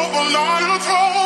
trouble, not a pro.